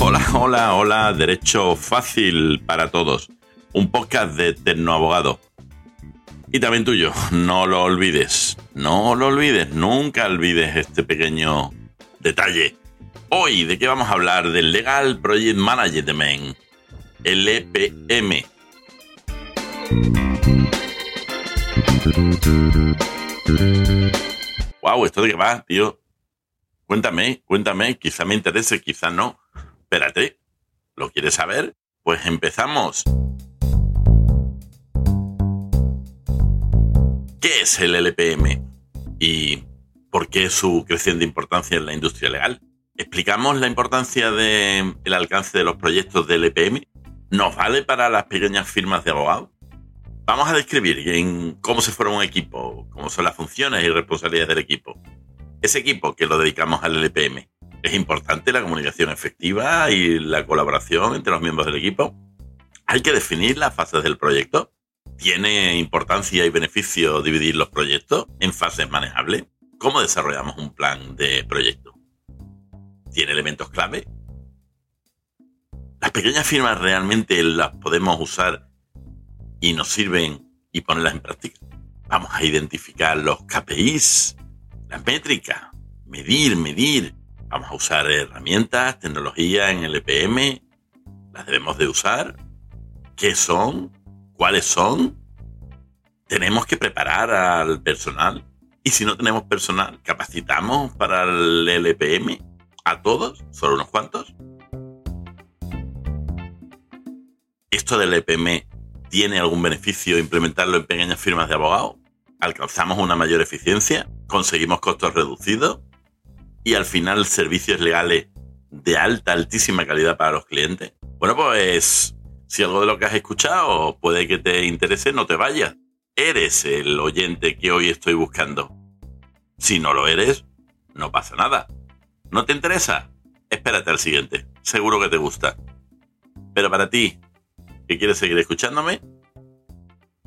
Hola, hola, hola, Derecho Fácil para Todos, un podcast de Tecnoabogado. Y también tuyo, no lo olvides, no lo olvides, nunca olvides este pequeño detalle. Hoy, ¿de qué vamos a hablar? Del Legal Project Management, LPM. Wow, ¿esto de qué va, tío? Cuéntame, cuéntame, quizá me interese, quizá no. Espérate, ¿lo quieres saber? Pues empezamos. ¿Qué es el LPM? ¿Y por qué su creciente importancia en la industria legal? ¿Explicamos la importancia del alcance de los proyectos del LPM? ¿Nos vale para las pequeñas firmas de abogados? Vamos a describir cómo se forma un equipo, cómo son las funciones y responsabilidades del equipo ese equipo que lo dedicamos al LPM. Es importante la comunicación efectiva y la colaboración entre los miembros del equipo. Hay que definir las fases del proyecto. ¿Tiene importancia y beneficio dividir los proyectos en fases manejables? ¿Cómo desarrollamos un plan de proyecto? ¿Tiene elementos clave? ¿Las pequeñas firmas realmente las podemos usar y nos sirven y ponerlas en práctica? Vamos a identificar los KPIs la métrica, medir, medir. Vamos a usar herramientas, tecnología en el EPM. ¿Las debemos de usar? ¿Qué son? ¿Cuáles son? Tenemos que preparar al personal. Y si no tenemos personal, ¿capacitamos para el LPM a todos? ¿Solo unos cuantos? ¿Esto del LPM tiene algún beneficio implementarlo en pequeñas firmas de abogados? ¿Alcanzamos una mayor eficiencia? conseguimos costos reducidos y al final servicios legales de alta, altísima calidad para los clientes. Bueno, pues si algo de lo que has escuchado puede que te interese, no te vayas. Eres el oyente que hoy estoy buscando. Si no lo eres, no pasa nada. ¿No te interesa? Espérate al siguiente. Seguro que te gusta. Pero para ti, que quieres seguir escuchándome,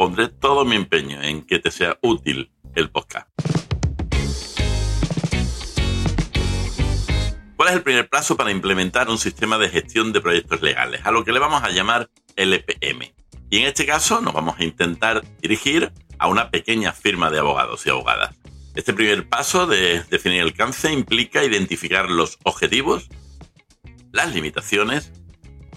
pondré todo mi empeño en que te sea útil el podcast. ¿Cuál es el primer paso para implementar un sistema de gestión de proyectos legales? A lo que le vamos a llamar LPM. Y en este caso nos vamos a intentar dirigir a una pequeña firma de abogados y abogadas. Este primer paso de definir el alcance implica identificar los objetivos, las limitaciones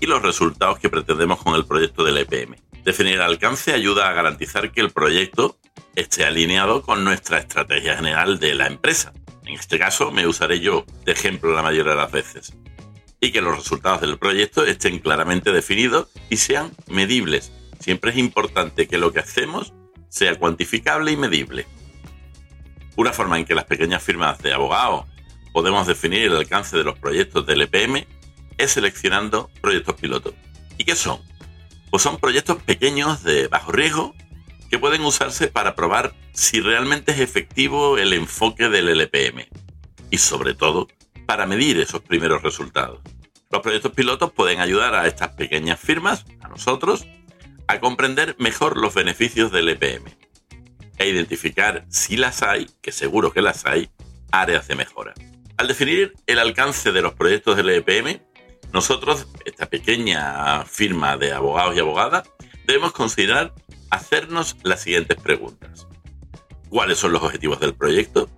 y los resultados que pretendemos con el proyecto del EPM. Definir alcance ayuda a garantizar que el proyecto esté alineado con nuestra estrategia general de la empresa en este caso me usaré yo de ejemplo la mayoría de las veces, y que los resultados del proyecto estén claramente definidos y sean medibles. Siempre es importante que lo que hacemos sea cuantificable y medible. Una forma en que las pequeñas firmas de abogados podemos definir el alcance de los proyectos del EPM es seleccionando proyectos pilotos. ¿Y qué son? Pues son proyectos pequeños de bajo riesgo que pueden usarse para probar si realmente es efectivo el enfoque del LPM y sobre todo para medir esos primeros resultados. Los proyectos pilotos pueden ayudar a estas pequeñas firmas, a nosotros, a comprender mejor los beneficios del LPM e identificar si las hay, que seguro que las hay, áreas de mejora. Al definir el alcance de los proyectos del LPM, nosotros, esta pequeña firma de abogados y abogadas, debemos considerar hacernos las siguientes preguntas. ¿Cuáles son los objetivos del proyecto?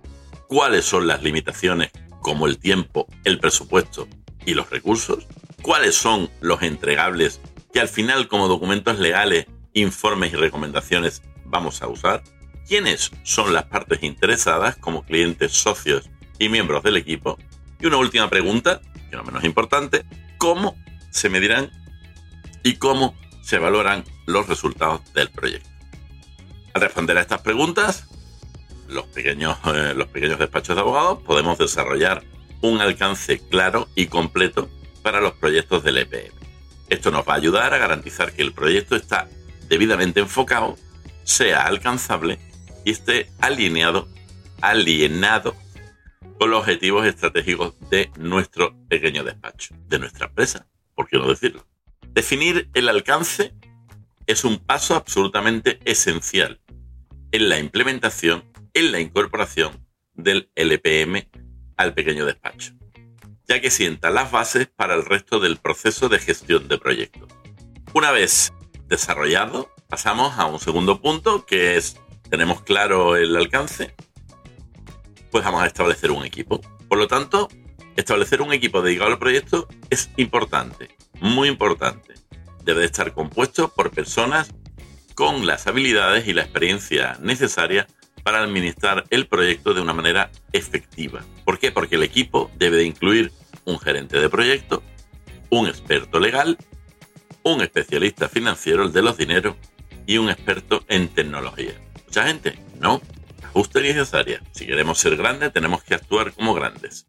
¿Cuáles son las limitaciones como el tiempo, el presupuesto y los recursos? ¿Cuáles son los entregables que al final como documentos legales, informes y recomendaciones vamos a usar? ¿Quiénes son las partes interesadas como clientes, socios y miembros del equipo? Y una última pregunta, que no menos importante, ¿cómo se medirán y cómo se valoran los resultados del proyecto. Al responder a estas preguntas, los pequeños, eh, los pequeños despachos de abogados podemos desarrollar un alcance claro y completo para los proyectos del EPM. Esto nos va a ayudar a garantizar que el proyecto está debidamente enfocado, sea alcanzable y esté alineado, alienado con los objetivos estratégicos de nuestro pequeño despacho, de nuestra empresa, ¿por qué no decirlo? Definir el alcance es un paso absolutamente esencial en la implementación, en la incorporación del LPM al pequeño despacho. ya que sienta las bases para el resto del proceso de gestión de proyectos. Una vez desarrollado, pasamos a un segundo punto que es, tenemos claro el alcance, pues vamos a establecer un equipo. Por lo tanto, establecer un equipo dedicado al proyecto es importante, muy importante. Debe estar compuesto por personas con las habilidades y la experiencia necesaria para administrar el proyecto de una manera efectiva. ¿Por qué? Porque el equipo debe de incluir un gerente de proyecto, un experto legal, un especialista financiero, el de los dineros, y un experto en tecnología. Mucha gente, no, justa y necesaria. Si queremos ser grandes, tenemos que actuar como grandes.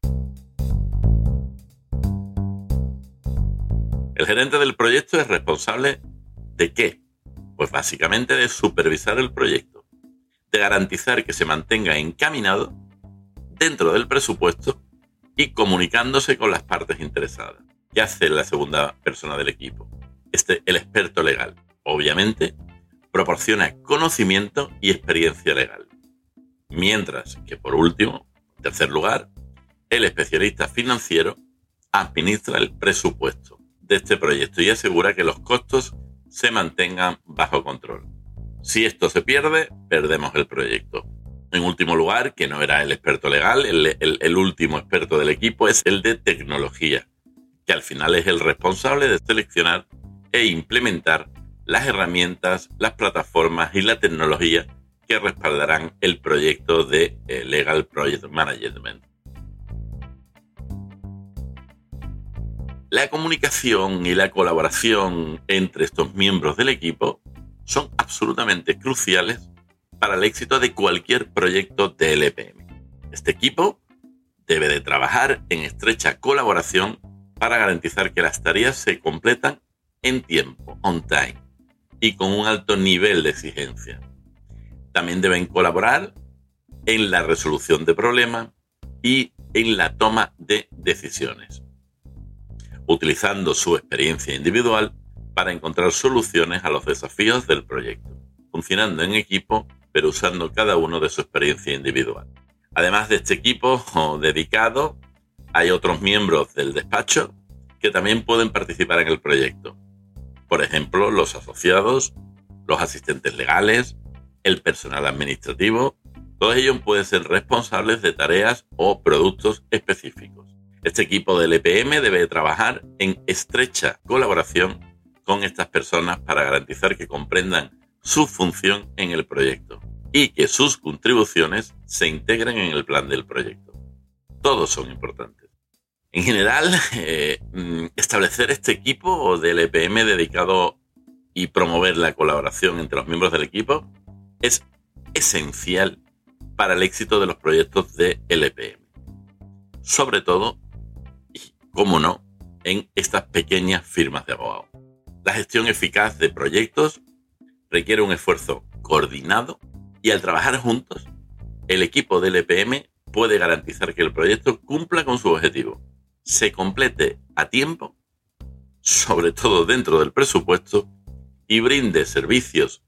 El gerente del proyecto es responsable de qué? Pues básicamente de supervisar el proyecto, de garantizar que se mantenga encaminado dentro del presupuesto y comunicándose con las partes interesadas. ¿Qué hace la segunda persona del equipo? Este, el experto legal. Obviamente, proporciona conocimiento y experiencia legal. Mientras que, por último, en tercer lugar, el especialista financiero administra el presupuesto de este proyecto y asegura que los costos se mantengan bajo control. Si esto se pierde, perdemos el proyecto. En último lugar, que no era el experto legal, el, el, último experto del equipo es el de tecnología, que al final es el responsable de seleccionar e implementar las herramientas, las plataformas y la tecnología que respaldarán el proyecto de eh, Legal Project Management. La comunicación y la colaboración entre estos miembros del equipo son absolutamente cruciales para el éxito de cualquier proyecto de LPM. Este equipo debe de trabajar en estrecha colaboración para garantizar que las tareas se completan en tiempo, on time, y con un alto nivel de exigencia también deben colaborar en la resolución de problemas y en la toma de decisiones, utilizando su experiencia individual para encontrar soluciones a los desafíos del proyecto, funcionando en equipo pero usando cada uno de su experiencia individual. Además de este equipo dedicado, hay otros miembros del despacho que también pueden participar en el proyecto. Por ejemplo, los asociados, los asistentes legales, el personal administrativo, todos ellos pueden ser responsables de tareas o productos específicos. Este equipo del EPM debe trabajar en estrecha colaboración con estas personas para garantizar que comprendan su función en el proyecto y que sus contribuciones se integren en el plan del proyecto. Todos son importantes. En general, eh, mm, establecer este equipo del EPM dedicado y promover la colaboración entre los miembros del equipo es esencial para el éxito de los proyectos de LPM. Sobre todo, y como no, en estas pequeñas firmas de abogados. La gestión eficaz de proyectos requiere un esfuerzo coordinado y al trabajar juntos, el equipo de LPM puede garantizar que el proyecto cumpla con su objetivo, se complete a tiempo, sobre todo dentro del presupuesto, y brinde servicios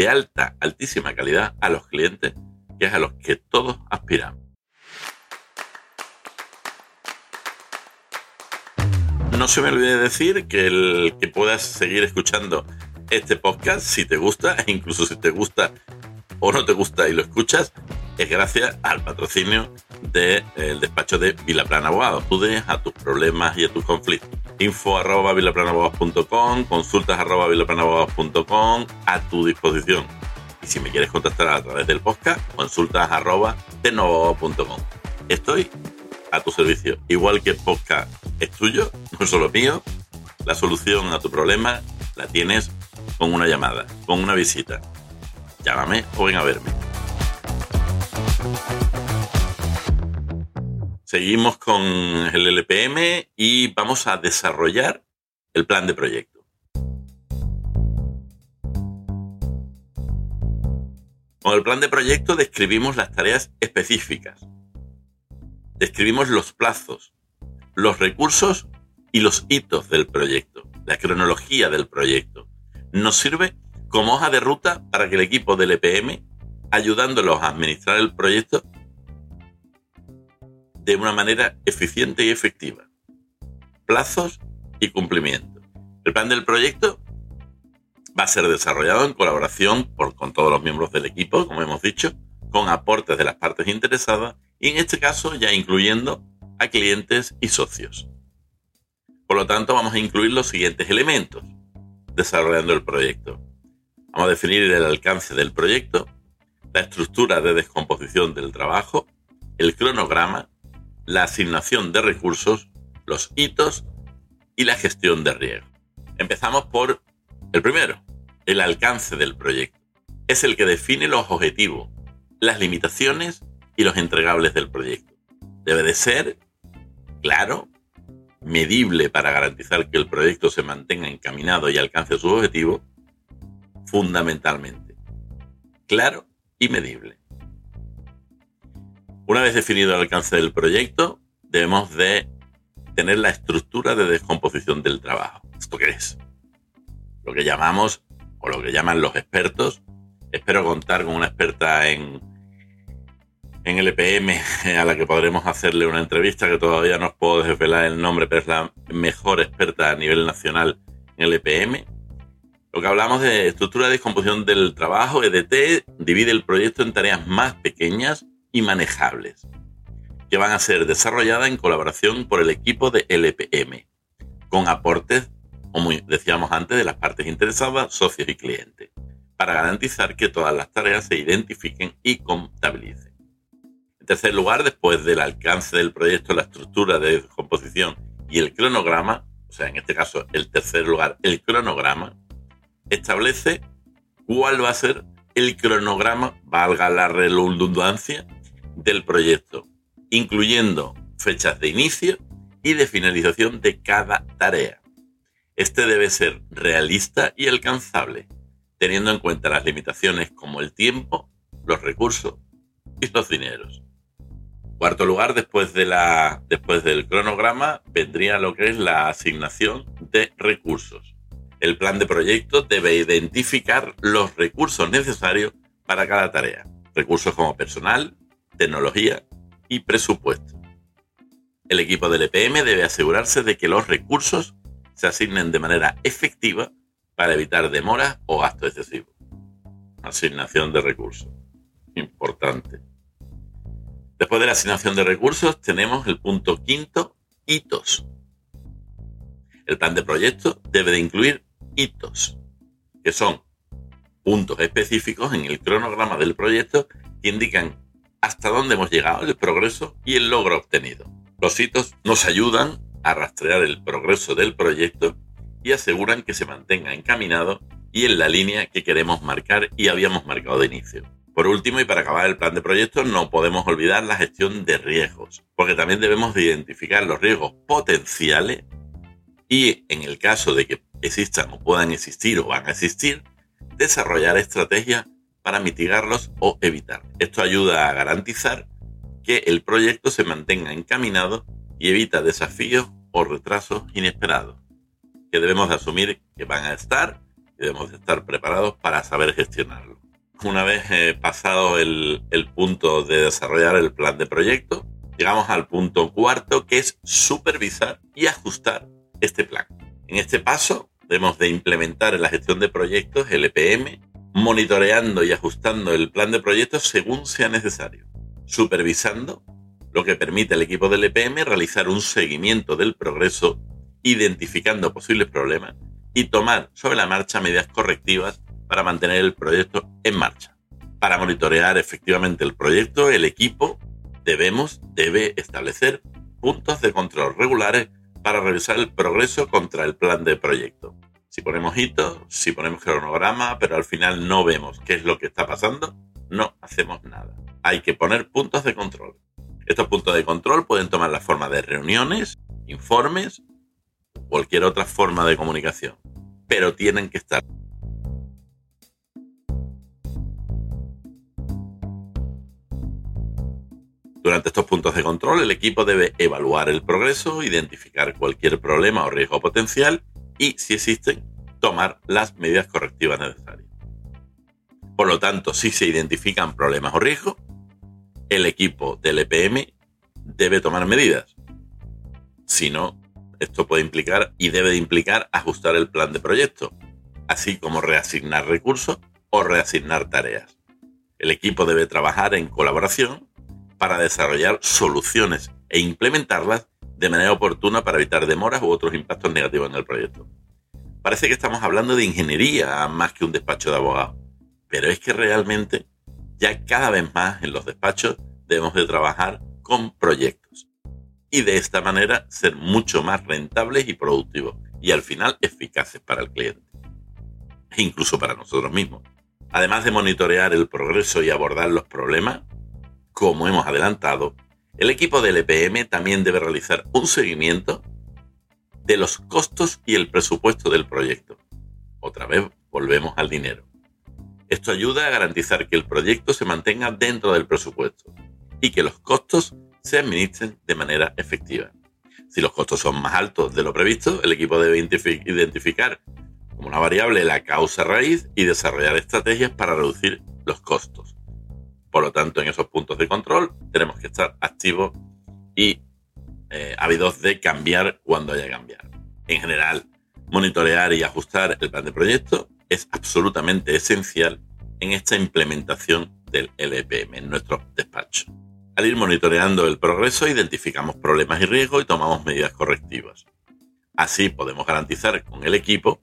de alta, altísima calidad a los clientes, que es a los que todos aspiramos. No se me olvide decir que, el, que puedas seguir escuchando este podcast si te gusta, e incluso si te gusta o no te gusta y lo escuchas, es gracias al patrocinio del despacho de Vilaplana Abogados. Acude a tus problemas y a tus conflictos. Info arroba vilaplanabogados.com, consultas arroba vilaplanabogados.com a tu disposición. Y si me quieres contactar a través del podcast, consultas arroba Estoy a tu servicio. Igual que el podcast es tuyo, no solo mío, la solución a tu problema la tienes con una llamada, con una visita. Llámame o ven a verme. Seguimos con el LPM y vamos a desarrollar el plan de proyecto. Con el plan de proyecto describimos las tareas específicas, describimos los plazos, los recursos y los hitos del proyecto, la cronología del proyecto. Nos sirve como hoja de ruta para que el equipo del EPM, ayudándolos a administrar el proyecto, de una manera eficiente y efectiva. plazos y cumplimiento. El plan del proyecto va a ser desarrollado en colaboración con todos los miembros del equipo, como hemos dicho, con aportes de las partes interesadas y en este caso ya incluyendo a clientes y socios. Por lo tanto, vamos a incluir los siguientes elementos desarrollando el proyecto. Vamos a definir el alcance del proyecto, la estructura de descomposición del trabajo, el cronograma, la asignación de recursos, los hitos y la gestión de riesgo. Empezamos por el primero, el alcance del proyecto. Es el que define los objetivos, las limitaciones y los entregables del proyecto. Debe de ser claro, medible para garantizar que el proyecto se mantenga encaminado y alcance su objetivo, fundamentalmente. Claro y medible. Una vez definido el alcance del proyecto, debemos de tener la estructura de descomposición del trabajo. ¿Esto qué es? Lo que llamamos, o lo que llaman los expertos, espero contar con una experta en en el EPM, a la que podremos hacerle una entrevista, que todavía no os puedo desvelar el nombre, pero es la mejor experta a nivel nacional en el EPM. Lo que hablamos de estructura de discomposición del trabajo, EDT, divide el proyecto en tareas más pequeñas y manejables, que van a ser desarrolladas en colaboración por el equipo de LPM, con aportes, como decíamos antes, de las partes interesadas, socios y clientes, para garantizar que todas las tareas se identifiquen y contabilicen. Tercer lugar, después del alcance del proyecto, la estructura de composición y el cronograma, o sea, en este caso el tercer lugar, el cronograma, establece cuál va a ser el cronograma, valga la redundancia, del proyecto, incluyendo fechas de inicio y de finalización de cada tarea. Este debe ser realista y alcanzable, teniendo en cuenta las limitaciones como el tiempo, los recursos y los dineros. Cuarto lugar, después, de la, después del cronograma, vendría lo que es la asignación de recursos. El plan de proyecto debe identificar los recursos necesarios para cada tarea. Recursos como personal, tecnología y presupuesto. El equipo del EPM debe asegurarse de que los recursos se asignen de manera efectiva para evitar demoras o gasto excesivo. Asignación de recursos. Importante. Después de la asignación de recursos tenemos el punto quinto, hitos. El plan de proyecto debe de incluir hitos, que son puntos específicos en el cronograma del proyecto que indican hasta dónde hemos llegado, el progreso y el logro obtenido. Los hitos nos ayudan a rastrear el progreso del proyecto y aseguran que se mantenga encaminado y en la línea que queremos marcar y habíamos marcado de inicio. Por último, y para acabar el plan de proyectos, no podemos olvidar la gestión de riesgos, porque también debemos de identificar los riesgos potenciales y, en el caso de que existan o puedan existir o van a existir, desarrollar estrategias para mitigarlos o evitar. Esto ayuda a garantizar que el proyecto se mantenga encaminado y evita desafíos o retrasos inesperados, que debemos de asumir que van a estar y debemos de estar preparados para saber gestionarlo una vez eh, pasado el, punto de desarrollar el plan de proyecto, llegamos al punto cuarto, que es supervisar y ajustar este plan. En este paso, debemos de implementar en la gestión de proyectos el EPM, monitoreando y ajustando el plan de proyectos según sea necesario, supervisando, lo que permite al equipo del EPM realizar un seguimiento del progreso, identificando posibles problemas y tomar sobre la marcha medidas correctivas para mantener el proyecto en marcha. Para monitorear efectivamente el proyecto, el equipo debemos, debe establecer puntos de control regulares para revisar el progreso contra el plan de proyecto. Si ponemos hitos, si ponemos cronograma, pero al final no vemos qué es lo que está pasando, no hacemos nada. Hay que poner puntos de control. Estos puntos de control pueden tomar la forma de reuniones, informes, cualquier otra forma de comunicación, pero tienen que estar Durante estos puntos de control, el equipo debe evaluar el progreso, identificar cualquier problema o riesgo potencial y, si existen, tomar las medidas correctivas necesarias. Por lo tanto, si se identifican problemas o riesgos, el equipo del EPM debe tomar medidas. Si no, esto puede implicar y debe de implicar ajustar el plan de proyecto, así como reasignar recursos o reasignar tareas. El equipo debe trabajar en colaboración para desarrollar soluciones e implementarlas de manera oportuna para evitar demoras u otros impactos negativos en el proyecto. Parece que estamos hablando de ingeniería más que un despacho de abogados, pero es que realmente ya cada vez más en los despachos debemos de trabajar con proyectos y de esta manera ser mucho más rentables y productivos y al final eficaces para el cliente e incluso para nosotros mismos. Además de monitorear el progreso y abordar los problemas, como hemos adelantado, el equipo del EPM también debe realizar un seguimiento de los costos y el presupuesto del proyecto. Otra vez volvemos al dinero. Esto ayuda a garantizar que el proyecto se mantenga dentro del presupuesto y que los costos se administren de manera efectiva. Si los costos son más altos de lo previsto, el equipo debe identificar como una variable la causa raíz y desarrollar estrategias para reducir los costos. Por lo tanto, en esos puntos de control tenemos que estar activos y eh, ávidos de cambiar cuando haya que cambiar. En general, monitorear y ajustar el plan de proyecto es absolutamente esencial en esta implementación del LPM en nuestro despacho. Al ir monitoreando el progreso, identificamos problemas y riesgos y tomamos medidas correctivas. Así podemos garantizar con el equipo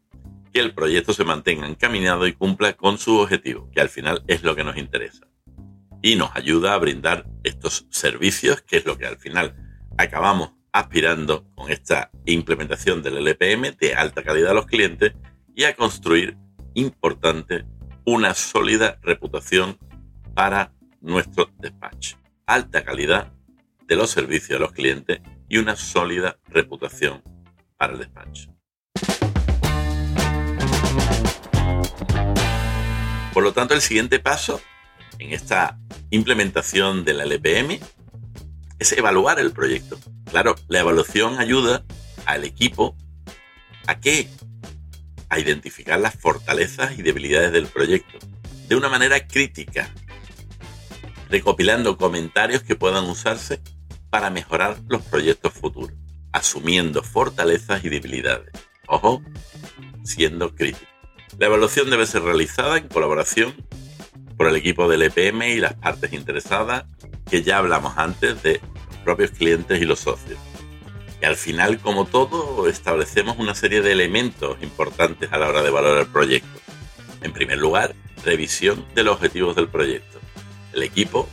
que el proyecto se mantenga encaminado y cumpla con su objetivo, que al final es lo que nos interesa y nos ayuda a brindar estos servicios, que es lo que al final acabamos aspirando con esta implementación del LPM de alta calidad a los clientes y a construir, importante, una sólida reputación para nuestro despacho. Alta calidad de los servicios a los clientes y una sólida reputación para el despacho. Por lo tanto, el siguiente paso en esta implementación de la LPM es evaluar el proyecto. Claro, la evaluación ayuda al equipo a qué? A identificar las fortalezas y debilidades del proyecto de una manera crítica, recopilando comentarios que puedan usarse para mejorar los proyectos futuros, asumiendo fortalezas y debilidades. Ojo, siendo crítico. La evaluación debe ser realizada en colaboración por el equipo del EPM y las partes interesadas, que ya hablamos antes de los propios clientes y los socios. Y al final, como todo, establecemos una serie de elementos importantes a la hora de valorar el proyecto. En primer lugar, revisión de los objetivos del proyecto. El equipo,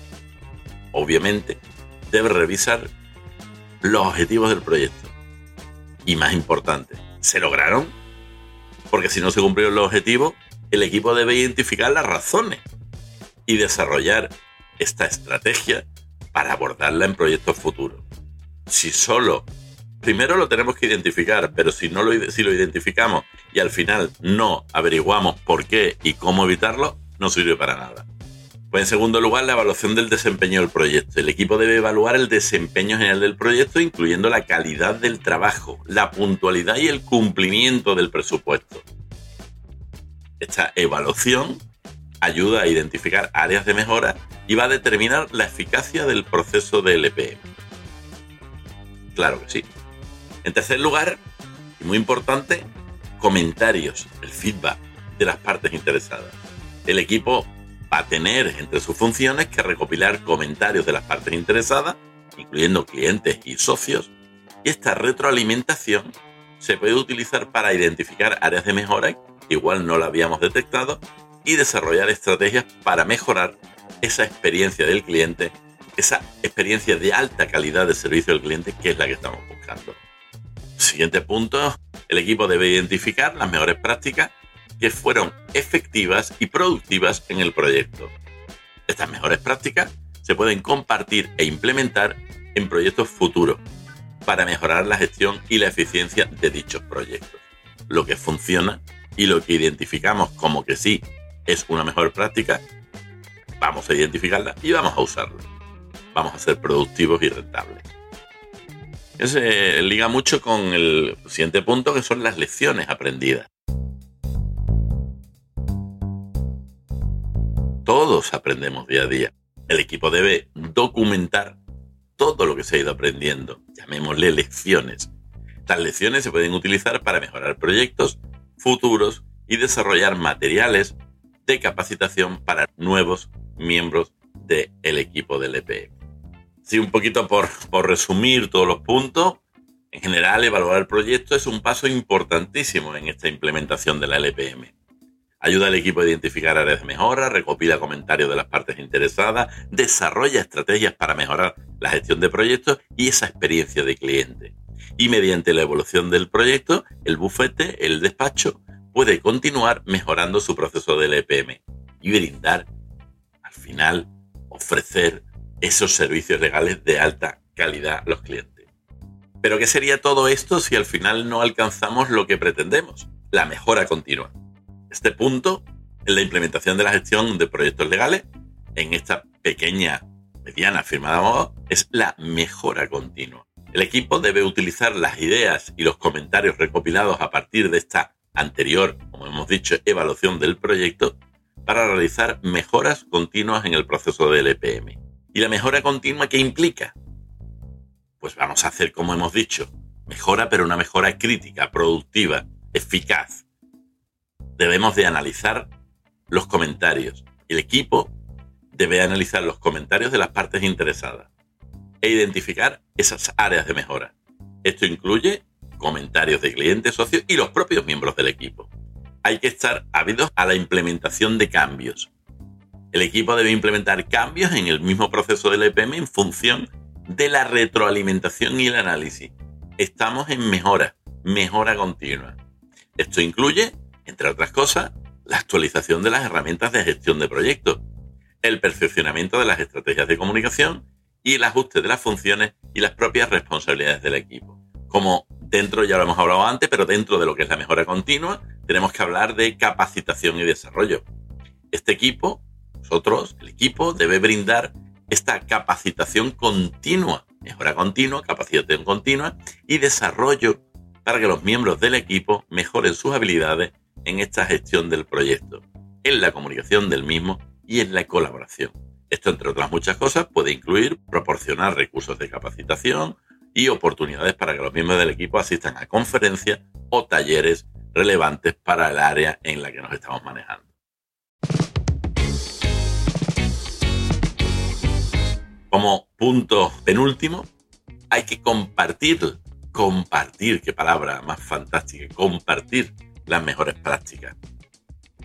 obviamente, debe revisar los objetivos del proyecto. Y más importante, ¿se lograron? Porque si no se cumplieron los objetivos, el equipo debe identificar las razones y desarrollar esta estrategia para abordarla en proyectos futuros. Si solo, primero lo tenemos que identificar, pero si no lo, lo identificamos y al final no averiguamos por qué y cómo evitarlo, no sirve para nada. Pues en segundo lugar, la evaluación del desempeño del proyecto. El equipo debe evaluar el desempeño general del proyecto, incluyendo la calidad del trabajo, la puntualidad y el cumplimiento del presupuesto. Esta evaluación ayuda a identificar áreas de mejora y va a determinar la eficacia del proceso de LPM. Claro que sí. En tercer lugar, y muy importante, comentarios, el feedback de las partes interesadas. El equipo va a tener entre sus funciones que recopilar comentarios de las partes interesadas, incluyendo clientes y socios, y esta retroalimentación se puede utilizar para identificar áreas de mejora igual no la habíamos detectado y desarrollar estrategias para mejorar esa experiencia del cliente, esa experiencia de alta calidad de servicio del cliente que es la que estamos buscando. Siguiente punto, el equipo debe identificar las mejores prácticas que fueron efectivas y productivas en el proyecto. Estas mejores prácticas se pueden compartir e implementar en proyectos futuros para mejorar la gestión y la eficiencia de dichos proyectos. Lo que funciona y lo que identificamos como que sí es una mejor práctica, vamos a identificarla y vamos a usarla. Vamos a ser productivos y rentables. Eso se liga mucho con el siguiente punto que son las lecciones aprendidas. Todos aprendemos día a día. El equipo debe documentar todo lo que se ha ido aprendiendo, llamémosle lecciones, Estas lecciones se pueden utilizar para mejorar proyectos futuros y desarrollar materiales de capacitación para nuevos miembros del equipo del EPM. Sí, un poquito por, por resumir todos los puntos. En general, evaluar el proyecto es un paso importantísimo en esta implementación de la LPM. Ayuda al equipo a identificar áreas de mejora, recopila comentarios de las partes interesadas, desarrolla estrategias para mejorar la gestión de proyectos y esa experiencia de cliente. Y mediante la evolución del proyecto, el bufete, el despacho, puede continuar mejorando su proceso de LPM y brindar, al final, ofrecer esos servicios legales de alta calidad a los clientes. Pero ¿qué sería todo esto si al final no alcanzamos lo que pretendemos? La mejora continua. Este punto en la implementación de la gestión de proyectos legales en esta pequeña, mediana firma de abogados es la mejora continua. El equipo debe utilizar las ideas y los comentarios recopilados a partir de esta anterior, como hemos dicho, evaluación del proyecto para realizar mejoras continuas en el proceso del EPM. ¿Y la mejora continua qué implica? Pues vamos a hacer, como hemos dicho, mejora, pero una mejora crítica, productiva, eficaz. Debemos de analizar los comentarios. El equipo debe analizar los comentarios de las partes interesadas e identificar esas áreas de mejora. Esto incluye comentarios de clientes, socios y los propios miembros del equipo. Hay que estar ávidos a la implementación de cambios. El equipo debe implementar cambios en el mismo proceso del EPM en función de la retroalimentación y el análisis. Estamos en mejora, mejora continua. Esto incluye, entre otras cosas, la actualización de las herramientas de gestión de proyectos, el perfeccionamiento de las estrategias de comunicación y el ajuste de las funciones y las propias responsabilidades del equipo. Como dentro, ya lo hemos hablado antes, pero dentro de lo que es la mejora continua, tenemos que hablar de capacitación y desarrollo. Este equipo, nosotros, el equipo, debe brindar esta capacitación continua, mejora continua, capacitación continua y desarrollo para que los miembros del equipo mejoren sus habilidades en esta gestión del proyecto, en la comunicación del mismo y en la colaboración. Esto, entre otras muchas cosas, puede incluir proporcionar recursos de capacitación, y oportunidades para que los miembros del equipo asistan a conferencias o talleres relevantes para el área en la que nos estamos manejando. Como punto penúltimo, hay que compartir, compartir, qué palabra más fantástica, compartir las mejores prácticas.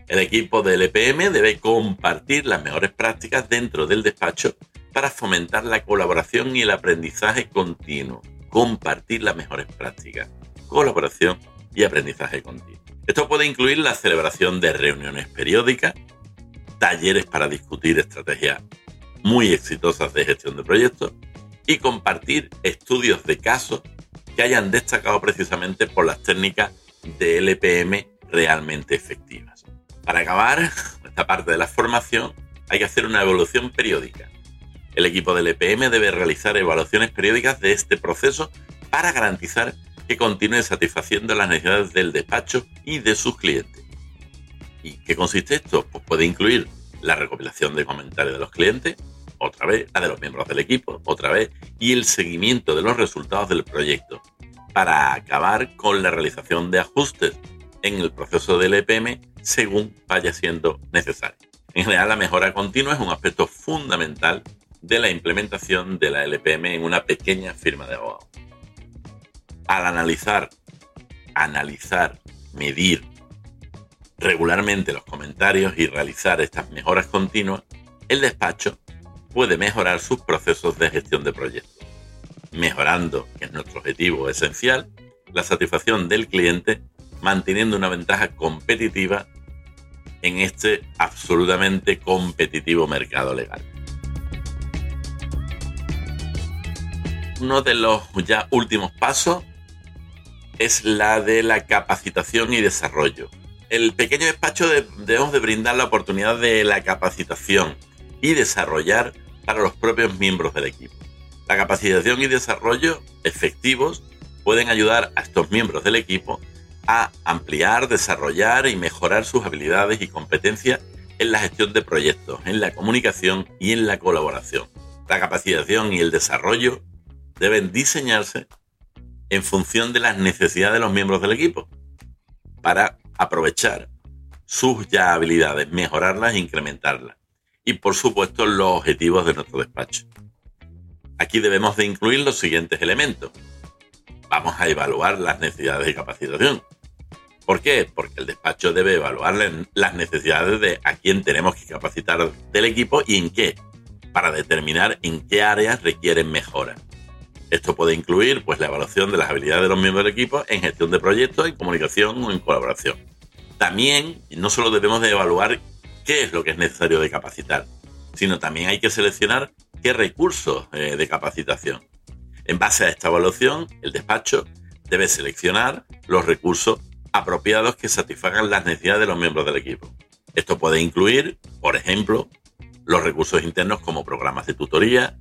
El equipo del EPM debe compartir las mejores prácticas dentro del despacho para fomentar la colaboración y el aprendizaje continuo, compartir las mejores prácticas, colaboración y aprendizaje continuo. Esto puede incluir la celebración de reuniones periódicas, talleres para discutir estrategias muy exitosas de gestión de proyectos y compartir estudios de casos que hayan destacado precisamente por las técnicas de LPM realmente efectivas. Para acabar esta parte de la formación hay que hacer una evolución periódica el equipo del EPM debe realizar evaluaciones periódicas de este proceso para garantizar que continúe satisfaciendo las necesidades del despacho y de sus clientes. ¿Y qué consiste esto? Pues puede incluir la recopilación de comentarios de los clientes, otra vez, la de los miembros del equipo, otra vez, y el seguimiento de los resultados del proyecto, para acabar con la realización de ajustes en el proceso del EPM según vaya siendo necesario. En general, la mejora continua es un aspecto fundamental de la implementación de la LPM en una pequeña firma de abogados. Al analizar, analizar, medir regularmente los comentarios y realizar estas mejoras continuas, el despacho puede mejorar sus procesos de gestión de proyectos, mejorando, que es nuestro objetivo esencial, la satisfacción del cliente, manteniendo una ventaja competitiva en este absolutamente competitivo mercado legal. Uno de los ya últimos pasos es la de la capacitación y desarrollo. El pequeño despacho debemos de brindar la oportunidad de la capacitación y desarrollar para los propios miembros del equipo. La capacitación y desarrollo efectivos pueden ayudar a estos miembros del equipo a ampliar, desarrollar y mejorar sus habilidades y competencias en la gestión de proyectos, en la comunicación y en la colaboración. La capacitación y el desarrollo deben diseñarse en función de las necesidades de los miembros del equipo para aprovechar sus ya habilidades, mejorarlas e incrementarlas. Y por supuesto los objetivos de nuestro despacho. Aquí debemos de incluir los siguientes elementos. Vamos a evaluar las necesidades de capacitación. ¿Por qué? Porque el despacho debe evaluar las necesidades de a quién tenemos que capacitar del equipo y en qué, para determinar en qué áreas requieren mejora. Esto puede incluir pues, la evaluación de las habilidades de los miembros del equipo en gestión de proyectos, en comunicación o en colaboración. También no solo debemos de evaluar qué es lo que es necesario de capacitar, sino también hay que seleccionar qué recursos eh, de capacitación. En base a esta evaluación, el despacho debe seleccionar los recursos apropiados que satisfagan las necesidades de los miembros del equipo. Esto puede incluir, por ejemplo, los recursos internos como programas de tutoría,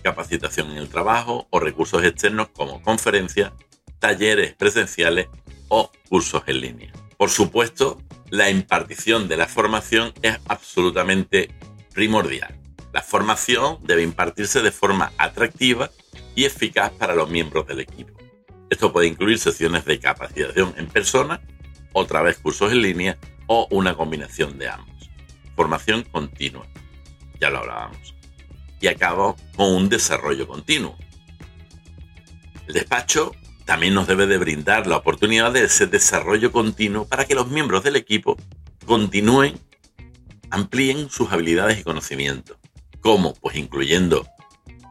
capacitación en el trabajo o recursos externos como conferencias, talleres presenciales o cursos en línea. Por supuesto, la impartición de la formación es absolutamente primordial. La formación debe impartirse de forma atractiva y eficaz para los miembros del equipo. Esto puede incluir sesiones de capacitación en persona, otra vez cursos en línea o una combinación de ambos. Formación continua, ya lo hablábamos y acaba con un desarrollo continuo. El despacho también nos debe de brindar la oportunidad de ese desarrollo continuo para que los miembros del equipo continúen, amplíen sus habilidades y conocimientos. ¿Cómo? Pues incluyendo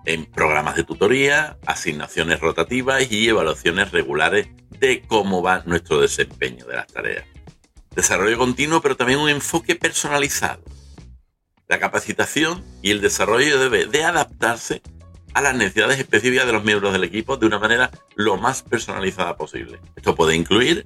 en programas de tutoría, asignaciones rotativas y evaluaciones regulares de cómo va nuestro desempeño de las tareas. Desarrollo continuo, pero también un enfoque personalizado la capacitación y el desarrollo debe de adaptarse a las necesidades específicas de los miembros del equipo de una manera lo más personalizada posible. Esto puede incluir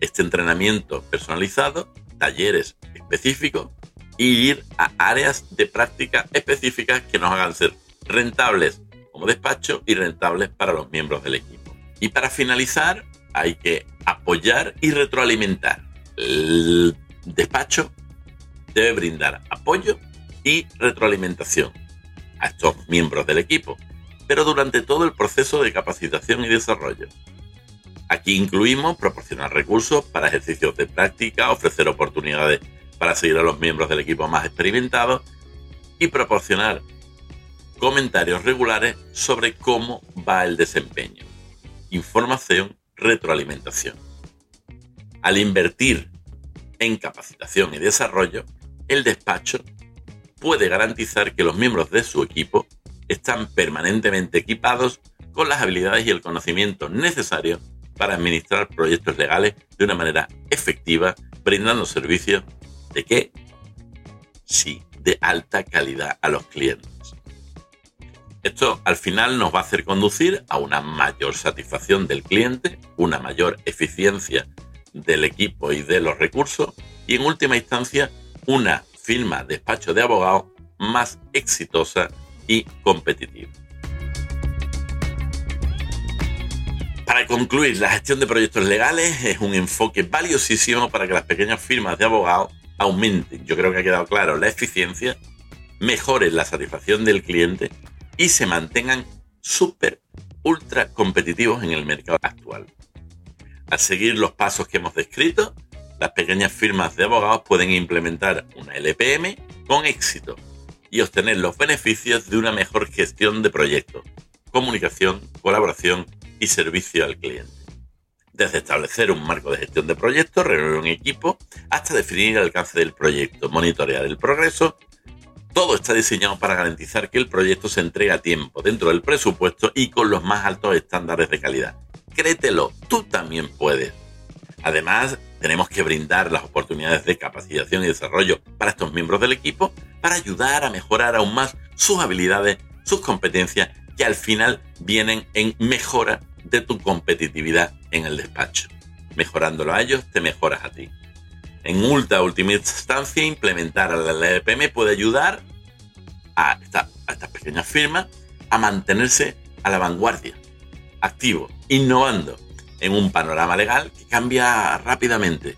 este entrenamiento personalizado, talleres específicos y ir a áreas de práctica específicas que nos hagan ser rentables como despacho y rentables para los miembros del equipo. Y para finalizar, hay que apoyar y retroalimentar. El despacho debe brindar apoyo y retroalimentación a estos miembros del equipo, pero durante todo el proceso de capacitación y desarrollo. Aquí incluimos proporcionar recursos para ejercicios de práctica, ofrecer oportunidades para seguir a los miembros del equipo más experimentados y proporcionar comentarios regulares sobre cómo va el desempeño. Información, retroalimentación. Al invertir en capacitación y desarrollo, el despacho puede garantizar que los miembros de su equipo están permanentemente equipados con las habilidades y el conocimiento necesarios para administrar proyectos legales de una manera efectiva, brindando servicios de qué? Sí, de alta calidad a los clientes. Esto al final nos va a hacer conducir a una mayor satisfacción del cliente, una mayor eficiencia del equipo y de los recursos y en última instancia una firma despacho de abogados más exitosa y competitiva. Para concluir, la gestión de proyectos legales es un enfoque valiosísimo para que las pequeñas firmas de abogados aumenten, yo creo que ha quedado claro, la eficiencia, mejoren la satisfacción del cliente y se mantengan súper, ultra competitivos en el mercado actual. Al seguir los pasos que hemos descrito, las pequeñas firmas de abogados pueden implementar una LPM con éxito y obtener los beneficios de una mejor gestión de proyectos, comunicación, colaboración y servicio al cliente. Desde establecer un marco de gestión de proyectos, reunir un equipo, hasta definir el alcance del proyecto, monitorear el progreso, todo está diseñado para garantizar que el proyecto se entrega a tiempo, dentro del presupuesto y con los más altos estándares de calidad. Créetelo, tú también puedes. Además, tenemos que brindar las oportunidades de capacitación y desarrollo para estos miembros del equipo para ayudar a mejorar aún más sus habilidades, sus competencias, que al final vienen en mejora de tu competitividad en el despacho. Mejorándolo a ellos, te mejoras a ti. En ultra última instancia, implementar la LPM puede ayudar a, a estas pequeñas firmas a mantenerse a la vanguardia, activo, innovando en un panorama legal que cambia rápidamente.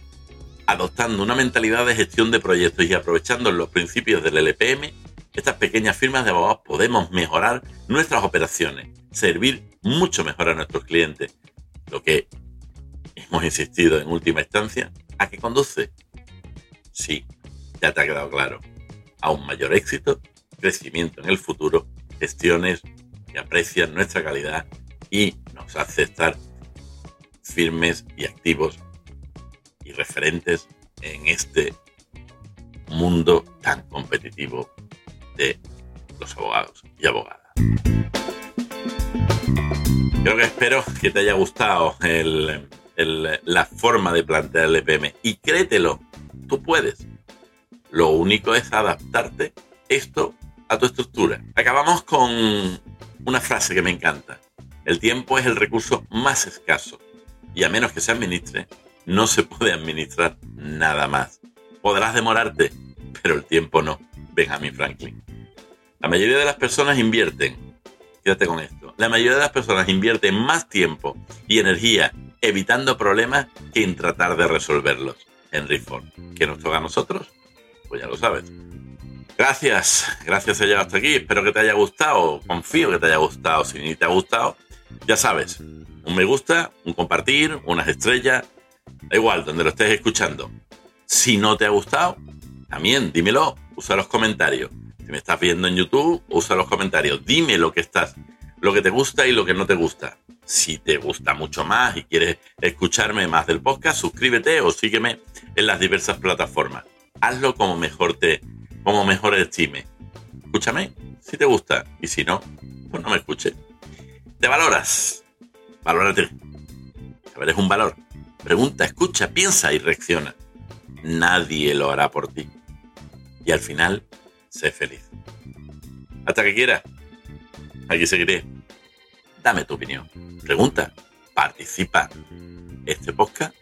Adoptando una mentalidad de gestión de proyectos y aprovechando los principios del LPM, estas pequeñas firmas de abogados podemos mejorar nuestras operaciones, servir mucho mejor a nuestros clientes lo que hemos insistido en última instancia, ¿a qué conduce? Sí, ya te ha quedado claro. A un mayor éxito, crecimiento en el futuro, gestiones que aprecian nuestra calidad y nos hace estar firmes y activos y referentes en este mundo tan competitivo de los abogados y abogadas. Creo que espero que te haya gustado la forma de plantear el EPM y créetelo, tú puedes. Lo único es adaptarte esto a tu estructura. Acabamos con una frase que me encanta. El tiempo es el recurso más escaso y a menos que se administre, no se puede administrar nada más. Podrás demorarte, pero el tiempo no. Benjamin Franklin. La mayoría de las personas invierten, fíjate con esto, la mayoría de las personas invierten más tiempo y energía evitando problemas que en tratar de resolverlos. Henry Ford. ¿Qué nos toca a nosotros? Pues ya lo sabes. Gracias, gracias por llegar hasta aquí. Espero que te haya gustado. Confío que te haya gustado. Si ni te ha gustado, ya sabes, un me gusta, un compartir, unas estrellas, da igual, donde lo estés escuchando. Si no te ha gustado, también dímelo, usa los comentarios. Si me estás viendo en YouTube, usa los comentarios. Dime lo que estás, lo que te gusta y lo que no te gusta. Si te gusta mucho más y quieres escucharme más del podcast, suscríbete o sígueme en las diversas plataformas. Hazlo como mejor te, como mejor estime. Escúchame si te gusta y si no, pues no me escuches. ¿Te valoras? Valórate. Saber es un valor. Pregunta, escucha, piensa y reacciona. Nadie lo hará por ti. Y al final, sé feliz. Hasta que quieras. Aquí seguiré. Dame tu opinión. Pregunta. Participa. Este podcast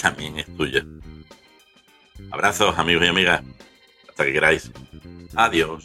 también es tuyo. Abrazos, amigos y amigas. Hasta que queráis. Adiós.